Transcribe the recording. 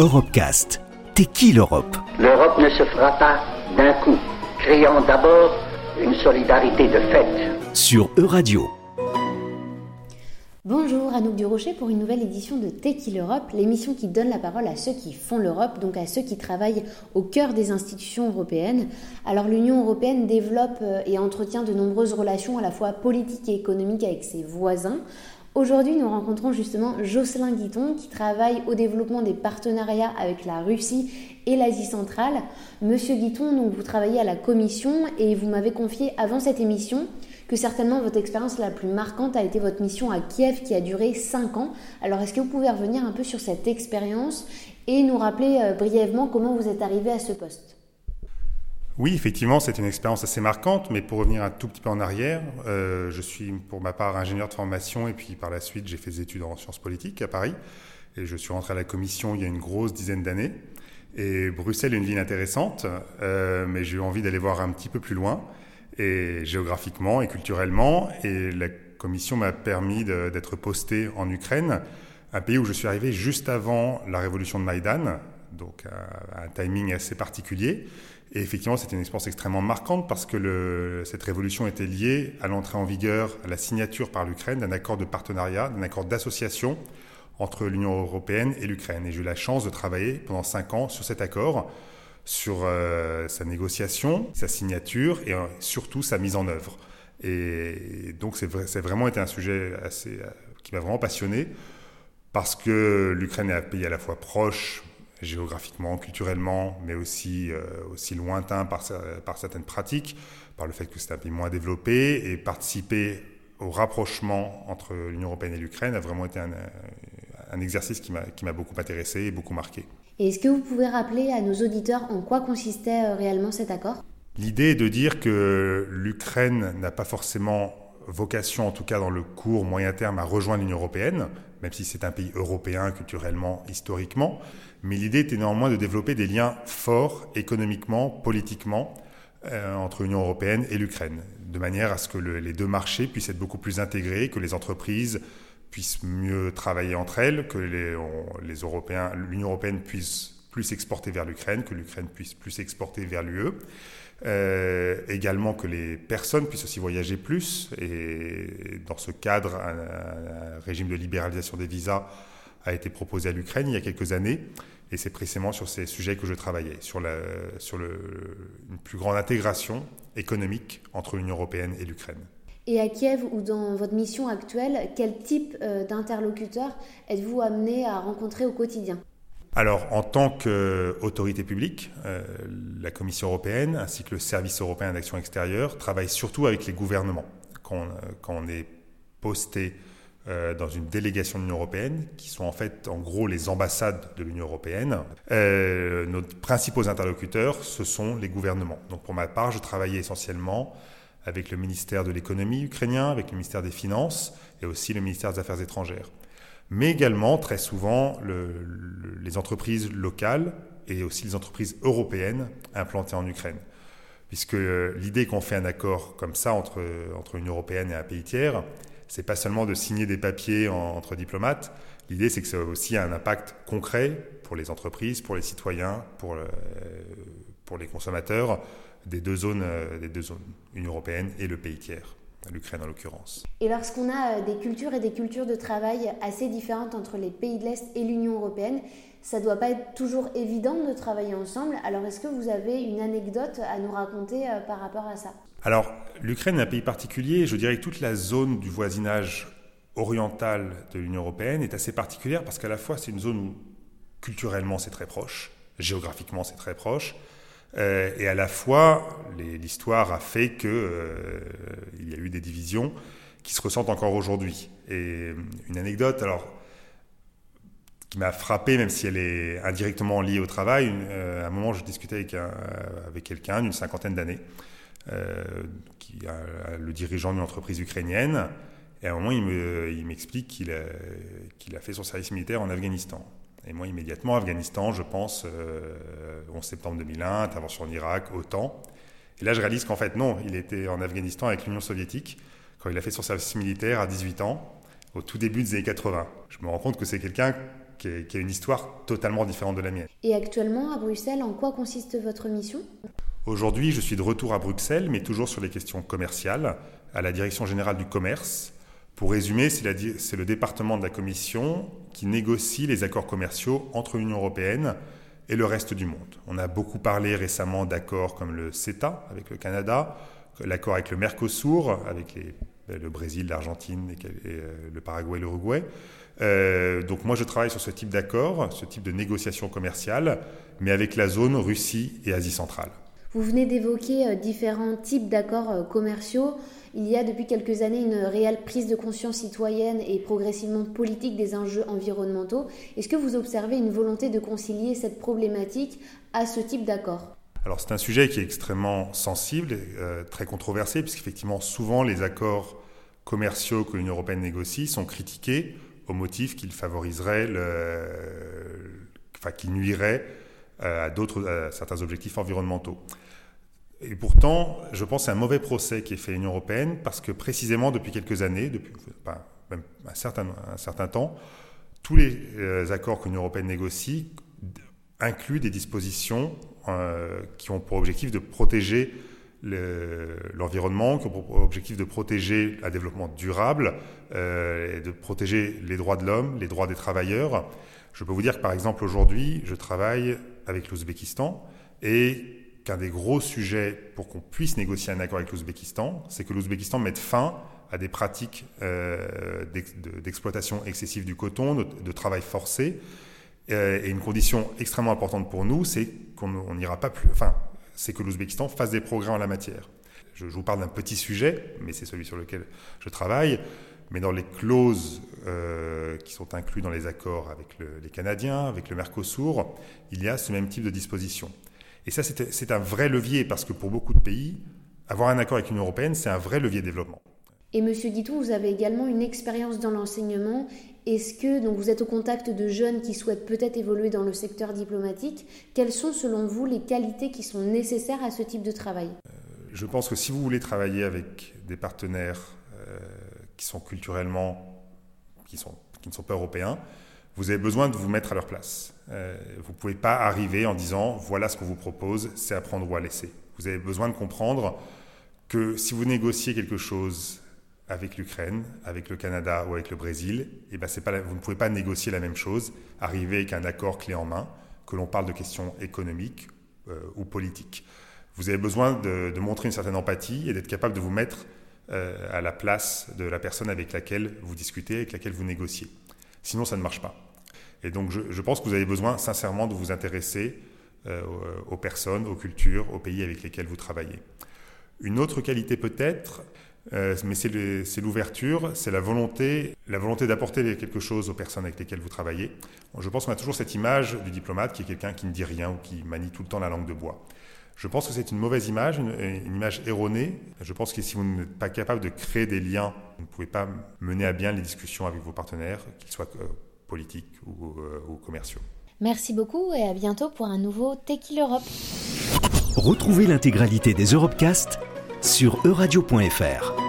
Europecast. T'es qui l'Europe? L'Europe ne se fera pas d'un coup, créant d'abord une solidarité de fait. Sur Euradio. Bonjour, Anouk Durocher pour une nouvelle édition de T'es qui l'Europe, l'émission qui donne la parole à ceux qui font l'Europe, donc à ceux qui travaillent au cœur des institutions européennes. Alors l'Union européenne développe euh, et entretient de nombreuses relations à la fois politiques et économiques avec ses voisins. Aujourd'hui, nous rencontrons justement Jocelyn Guiton qui travaille au développement des partenariats avec la Russie et l'Asie centrale. Monsieur Guiton, vous travaillez à la Commission et vous m'avez confié avant cette émission que certainement votre expérience la plus marquante a été votre mission à Kiev qui a duré 5 ans. Alors est-ce que vous pouvez revenir un peu sur cette expérience et nous rappeler euh, brièvement comment vous êtes arrivé à ce poste? Oui, effectivement, c'est une expérience assez marquante, mais pour revenir un tout petit peu en arrière, euh, je suis pour ma part ingénieur de formation et puis par la suite j'ai fait des études en sciences politiques à Paris et je suis rentré à la commission il y a une grosse dizaine d'années. Et Bruxelles est une ville intéressante, euh, mais j'ai eu envie d'aller voir un petit peu plus loin, et géographiquement et culturellement, et la commission m'a permis d'être posté en Ukraine, un pays où je suis arrivé juste avant la révolution de Maïdan, donc un timing assez particulier. Et effectivement, c'était une expérience extrêmement marquante parce que cette révolution était liée à l'entrée en vigueur, à la signature par l'Ukraine d'un accord de partenariat, d'un accord d'association entre l'Union européenne et l'Ukraine. Et j'ai eu la chance de travailler pendant cinq ans sur cet accord, sur euh, sa négociation, sa signature et euh, surtout sa mise en œuvre. Et donc, c'est vraiment été un sujet euh, qui m'a vraiment passionné parce que l'Ukraine est un pays à la fois proche, géographiquement, culturellement, mais aussi, euh, aussi lointain par, par certaines pratiques, par le fait que c'est un pays moins développé, et participer au rapprochement entre l'Union européenne et l'Ukraine a vraiment été un, un exercice qui m'a beaucoup intéressé et beaucoup marqué. Et est-ce que vous pouvez rappeler à nos auditeurs en quoi consistait euh, réellement cet accord? L'idée est de dire que l'Ukraine n'a pas forcément vocation, en tout cas dans le court moyen terme, à rejoindre l'Union européenne, même si c'est un pays européen culturellement, historiquement. Mais l'idée était néanmoins de développer des liens forts économiquement, politiquement, euh, entre l'Union européenne et l'Ukraine, de manière à ce que le, les deux marchés puissent être beaucoup plus intégrés, que les entreprises puissent mieux travailler entre elles, que l'Union européenne puisse plus exporter vers l'Ukraine, que l'Ukraine puisse plus exporter vers l'UE. Euh, également que les personnes puissent aussi voyager plus. Et dans ce cadre, un, régime de libéralisation des visas a été proposé à l'Ukraine il y a quelques années. Et c'est précisément sur ces sujets que je travaillais, sur, la, sur une plus grande intégration économique entre l'Union européenne et l'Ukraine. Et à Kiev ou dans votre mission actuelle, quel type euh, d'interlocuteur êtes-vous amené à rencontrer au quotidien? Alors, en tant qu'autorité publique, euh, la Commission européenne ainsi que le Service européen d'action extérieure travaillent surtout avec les gouvernements. Quand, on, quand on est posté euh, dans une délégation de l'Union européenne, qui sont en fait en gros les ambassades de l'Union européenne. Euh, nos principaux interlocuteurs, ce sont les gouvernements. Donc pour ma part, je travaillais essentiellement avec le ministère de l'économie ukrainien, avec le ministère des Finances et aussi le ministère des Affaires étrangères. Mais également, très souvent, le, le, les entreprises locales et aussi les entreprises européennes implantées en Ukraine. Puisque l'idée qu'on fait un accord comme ça entre, entre l'Union européenne et un pays tiers, c'est pas seulement de signer des papiers en, entre diplomates. L'idée, c'est que ça a aussi un impact concret pour les entreprises, pour les citoyens, pour, le, pour les consommateurs des deux zones, des deux zones, Union européenne et le pays tiers l'Ukraine en l'occurrence. Et lorsqu'on a des cultures et des cultures de travail assez différentes entre les pays de l'Est et l'Union européenne, ça ne doit pas être toujours évident de travailler ensemble. Alors est-ce que vous avez une anecdote à nous raconter euh, par rapport à ça? Alors l'Ukraine est un pays particulier. Je dirais que toute la zone du voisinage oriental de l'Union européenne est assez particulière parce qu'à la fois c'est une zone où culturellement c'est très proche, géographiquement c'est très proche, euh, et à la fois l'histoire a fait qu'il euh, y a eu des divisions qui se ressentent encore aujourd'hui. Et une anecdote, alors qui m'a frappé, même si elle est indirectement liée au travail. Euh, à un moment, je discutais avec, un, avec quelqu'un d'une cinquantaine d'années, euh, qui le dirigeant d'une entreprise ukrainienne. Et à un moment, il m'explique qu'il a, fait son service militaire en Afghanistan. Et moi, immédiatement, Afghanistan, je pense, euh, 11 septembre 2001, intervention en Irak, OTAN. Et là, je réalise qu'en fait, non, il était en Afghanistan avec l'Union soviétique quand il a fait son service militaire à 18 ans, au tout début des années 80. Je me rends compte que c'est quelqu'un qui, a une histoire totalement différente de la mienne. Et actuellement, à Bruxelles, en quoi consiste votre mission? Aujourd'hui, je suis de retour à Bruxelles, mais toujours sur les questions commerciales, à la Direction générale du commerce. Pour résumer, c'est le département de la Commission qui négocie les accords commerciaux entre l'Union européenne et le reste du monde. On a beaucoup parlé récemment d'accords comme le CETA avec le Canada, l'accord avec le Mercosur, avec le Brésil, l'Argentine, euh, le Paraguay, l'Uruguay. Euh, donc moi, je travaille sur ce type d'accord, ce type de négociation commerciale, mais avec la zone Russie et Asie centrale. Vous venez d'évoquer euh, différents types d'accords commerciaux. Il y a depuis quelques années une réelle prise de conscience citoyenne et progressivement politique des enjeux environnementaux. Est-ce que vous observez une volonté de concilier cette problématique à ce type d'accord? Alors c'est un sujet qui est extrêmement sensible, et, euh, très controversé, puisqu'effectivement souvent les accords commerciaux que l'Union européenne négocie sont critiqués au motif qu'ils favoriseraient, le, enfin qu'ils nuiraient euh, à d'autres, certains objectifs environnementaux. Et pourtant, je pense c'est un mauvais procès qui est fait à l'Union européenne parce que précisément depuis quelques années, depuis même un certain, temps, tous les euh, accords que l'Union européenne négocie incluent des dispositions euh, qui ont pour objectif de protéger l'environnement, qui ont pour objectif de protéger un développement durable, euh, de protéger les droits de l'homme, les droits des travailleurs. Je peux vous dire que par exemple aujourd'hui, je travaille avec l'Ouzbékistan et qu'un des gros sujets pour qu'on puisse négocier un accord avec l'Ouzbékistan, c'est que l'Ouzbékistan mette fin à des pratiques euh, d'exploitation excessive du coton, de, travail forcé. Euh, et une condition extrêmement importante pour nous, c'est qu'on n'ira pas plus. Enfin, c'est que l'Ouzbékistan fasse des progrès en la matière. Je, vous parle d'un petit sujet, mais c'est celui sur lequel je travaille. Mais dans les clauses euh, qui sont incluses dans les accords avec les Canadiens, avec le Mercosur, il y a ce même type de disposition. Et ça, c'est un vrai levier parce que pour beaucoup de pays, avoir un accord avec l'Union européenne, c'est un vrai levier de développement. Et Monsieur Guitou, vous avez également une expérience dans l'enseignement. Est-ce que donc vous êtes au contact de jeunes qui souhaitent peut-être évoluer dans le secteur diplomatique? Quelles sont selon vous les qualités qui sont nécessaires à ce type de travail? Euh, Je pense que si vous voulez travailler avec des partenaires euh, qui sont culturellement, qui, sont, qui ne sont pas européens, vous avez besoin de vous mettre à leur place. Euh, vous ne pouvez pas arriver en disant voilà ce qu'on vous propose, c'est à prendre ou à laisser. Vous avez besoin de comprendre que si vous négociez quelque chose avec l'Ukraine, avec le Canada ou avec le Brésil, eh ben pas, vous ne pouvez pas négocier la même chose, arriver avec un accord clé en main, que l'on parle de questions économiques euh, ou politiques. Vous avez besoin de, montrer une certaine empathie et d'être capable de vous mettre euh, à la place de la personne avec laquelle vous discutez, avec laquelle vous négociez. Sinon, ça ne marche pas. Et donc, je, pense que vous avez besoin sincèrement de vous intéresser euh, aux personnes, aux cultures, aux pays avec lesquels vous travaillez. Une autre qualité peut-être, euh, mais c'est l'ouverture, c'est la volonté, la volonté d'apporter quelque chose aux personnes avec lesquelles vous travaillez. Je pense qu'on a toujours cette image du diplomate qui est quelqu'un qui ne dit rien ou qui manie tout le temps la langue de bois. Je pense que c'est une mauvaise image, une, image erronée. Je pense que si vous n'êtes pas capable de créer des liens, vous ne pouvez pas mener à bien les discussions avec vos partenaires, qu'ils soient euh, politiques euh, ou, commerciaux. Merci beaucoup et à bientôt pour un nouveau Tequila Europe. Retrouvez l'intégralité des Europecast sur euradio.fr.